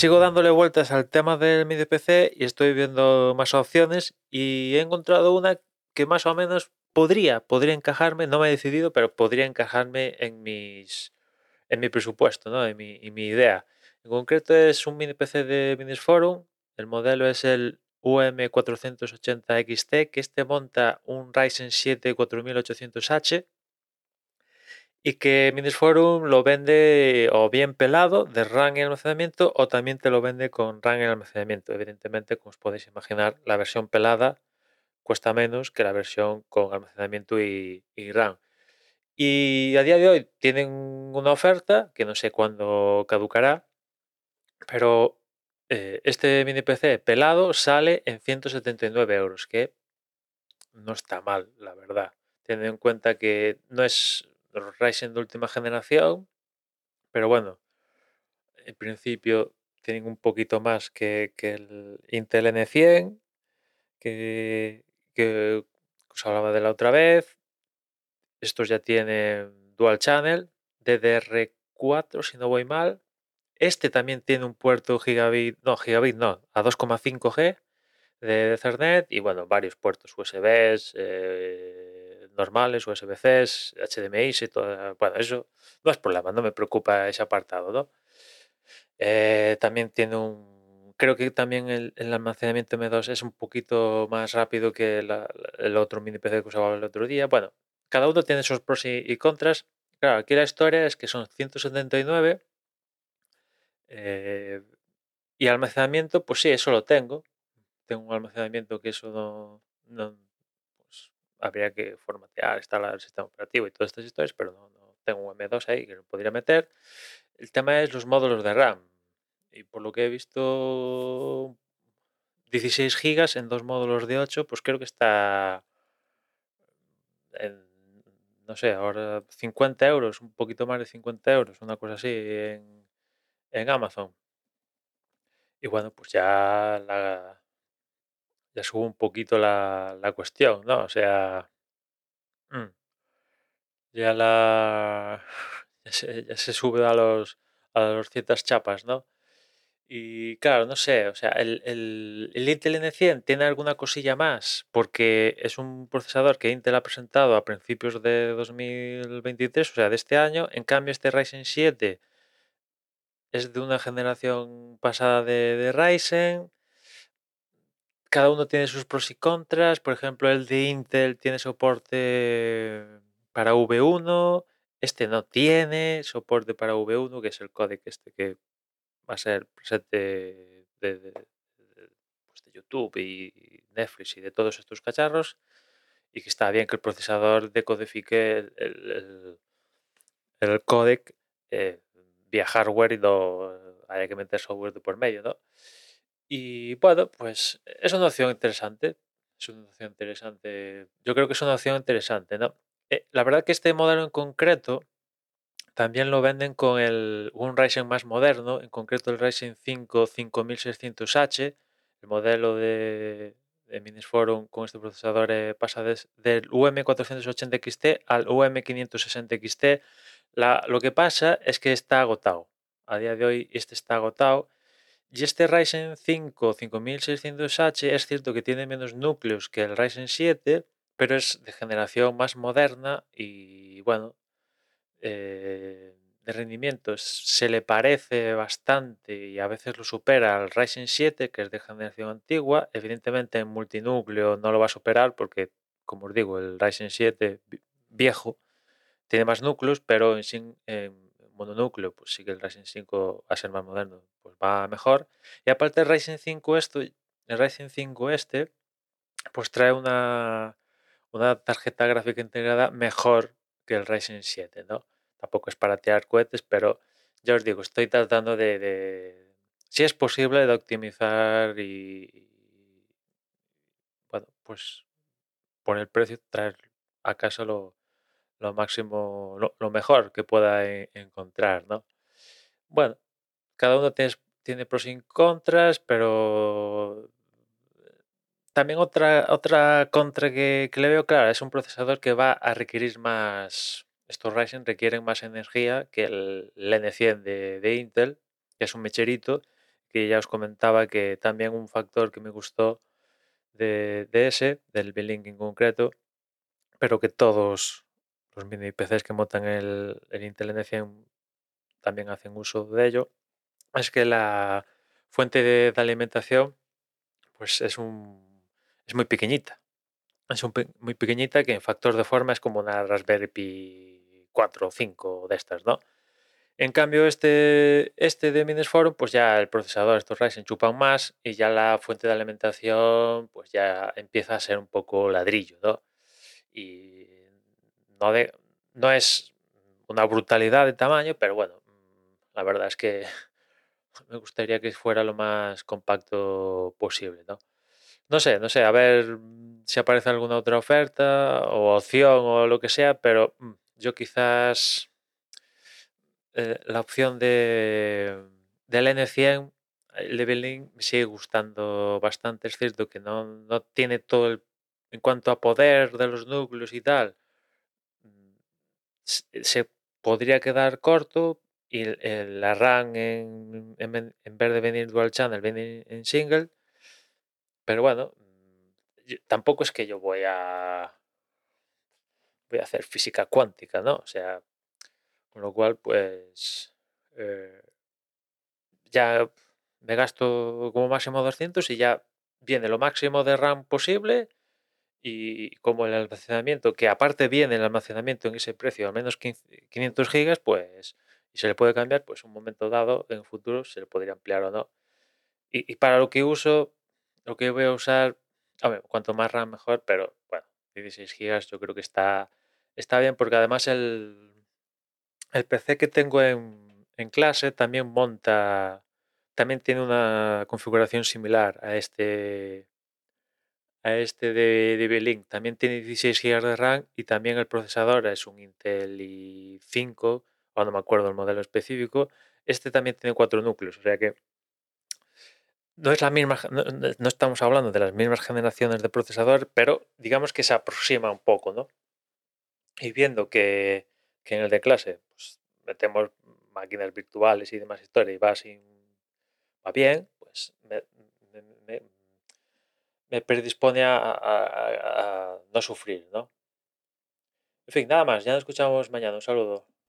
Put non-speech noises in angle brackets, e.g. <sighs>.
sigo dándole vueltas al tema del mini PC y estoy viendo más opciones y he encontrado una que más o menos podría, podría encajarme, no me he decidido, pero podría encajarme en mis en mi presupuesto, ¿no? en, mi, idea. En concreto es un mini PC de Minis Forum, el modelo es el UM480XT, que este monta un Ryzen 7 4800H y que Minis Forum lo vende o bien pelado de RAM y almacenamiento o también te lo vende con RAM y almacenamiento. Evidentemente, como os podéis imaginar, la versión pelada cuesta menos que la versión con almacenamiento y, RAM. Y a día de hoy tienen una oferta que no sé cuándo caducará, pero eh, este mini PC pelado sale en 179 euros, que no está mal, la verdad. Teniendo en cuenta que no es Ryzen de última generación, pero bueno, en principio tienen un poquito más que, el Intel N100, que, que os hablaba de la otra vez. Estos ya tienen Dual Channel, DDR4 si no voy mal. Este también tiene un puerto gigabit, no, gigabit no, a 2,5G de Ethernet y bueno, varios puertos USBs, eh, normales, USB-Cs, HDMI y todo. Bueno, eso no es problema, no me preocupa ese apartado, ¿no? Eh, también tiene un. Creo que también el, almacenamiento M2 es un poquito más rápido que el otro mini PC que usaba el otro día. Bueno, cada uno tiene sus pros y, contras. Claro, aquí la historia es que son 179 eh, y almacenamiento, pues sí, eso lo tengo tengo un almacenamiento que eso no, habría que formatear, instalar el sistema operativo y todas estas historias, pero no, tengo un M2 ahí que lo podría meter. El tema es los módulos de RAM. Y por lo que he visto, 16 gigas en dos módulos de 8, pues creo que está no sé, ahora 50 euros, un poquito más de 50 euros, una cosa así, en, en Amazon. Y bueno, pues ya la, ya sube un poquito la, la cuestión, ¿no? O sea, mm, ya la <sighs> ya se, ya se sube a los a los ciertas chapas, ¿no? Y claro, no sé, o sea, el, el, el, Intel N100 tiene alguna cosilla más, porque es un procesador que Intel ha presentado a principios de 2023, o sea, de este año. En cambio, este Ryzen 7 es de una generación pasada de, de Ryzen cada uno tiene sus pros y contras. Por ejemplo, el de Intel tiene soporte para V1. Este no tiene soporte para V1, que es el códec este que va a ser presente de, pues, YouTube y Netflix y de todos estos cacharros. Y que está bien que el procesador decodifique el, el, códec eh, vía hardware y no haya que meter software de por medio, ¿no? Y bueno, pues es una opción interesante. Es una opción interesante. Yo creo que es una opción interesante, ¿no? Eh, la verdad que este modelo en concreto también lo venden con el, un Ryzen más moderno, en concreto el Ryzen 5 5600H, el modelo de, de Minis Forum con este procesador eh, pasa del UM480XT al UM560XT. La, lo que pasa es que está agotado. A día de hoy este está agotado y este Ryzen 5 5600H es cierto que tiene menos núcleos que el Ryzen 7, pero es de generación más moderna y bueno, eh, de rendimiento se le parece bastante y a veces lo supera al Ryzen 7, que es de generación antigua. Evidentemente en multinúcleo no lo va a superar porque, como os digo, el Ryzen 7 viejo tiene más núcleos, pero en, en mononúcleo, pues sí que el Ryzen 5 a ser más moderno, pues va mejor. Y aparte el Ryzen 5 esto, el Ryzen 5 este, pues trae una, una tarjeta gráfica integrada mejor que el Ryzen 7, ¿no? Tampoco es para tirar cohetes, pero ya os digo, estoy tratando de, si es posible, de optimizar y, bueno, pues por el precio traer a casa lo, lo máximo, lo, mejor que pueda e, encontrar, ¿no? Bueno, cada uno tiene, tiene pros y contras, pero también otra, otra contra que, le veo, claro, es un procesador que va a requerir más, estos Ryzen requieren más energía que el, N100 de, de, Intel, que es un mecherito, que ya os comentaba que también un factor que me gustó de, ese, del B-Link en concreto, pero que todos los mini PCs que montan el, el Intel N100 también hacen uso de ello, es que la fuente de, alimentación pues es, un, es muy pequeñita. Es muy pequeñita que en factor de forma es como una Raspberry Pi 4 o 5 de estas, ¿no? En cambio, este, este de Minisforum, pues ya el procesador, estos Ryzen chupan más y ya la fuente de alimentación, pues ya empieza a ser un poco ladrillo, ¿no? Y no, es una brutalidad de tamaño, pero bueno, la verdad es que <laughs> me gustaría que fuera lo más compacto posible, ¿no? No sé, no sé, a ver si aparece alguna otra oferta o opción o lo que sea, pero mm, yo quizás eh, la opción de, del N100, el Leveling me sigue gustando bastante. Es cierto que no, no tiene todo el. En cuanto a poder de los núcleos y tal, se podría quedar corto y la RAM en, en, en, vez de venir dual channel viene en single. Pero bueno, mm, tampoco es que yo voy a voy a hacer física cuántica, ¿no? O sea, con lo cual, pues eh, ya me gasto como máximo 200 y ya viene lo máximo de RAM posible y como el almacenamiento, que aparte viene el almacenamiento en ese precio, al menos 500 gigas, pues y se le puede cambiar, pues un momento dado en el futuro se le podría ampliar o no. Y, para lo que uso, lo que voy a usar, a ver, cuanto más RAM mejor, pero bueno, 16 gigas yo creo que está, está bien porque además el, el PC que tengo en, clase también monta, también tiene una configuración similar a este a este de, de link También tiene 16 GB de RAM y también el procesador es un Intel i5, o no me acuerdo el modelo específico. Este también tiene cuatro núcleos, o sea que no es la misma, no, estamos hablando de las mismas generaciones de procesador, pero digamos que se aproxima un poco, ¿no? Y viendo que que en el de clase pues, metemos máquinas virtuales y demás historia y va sin va bien, pues me, predispone a, no sufrir, ¿no? En fin, nada más, ya nos escuchamos mañana. Un saludo.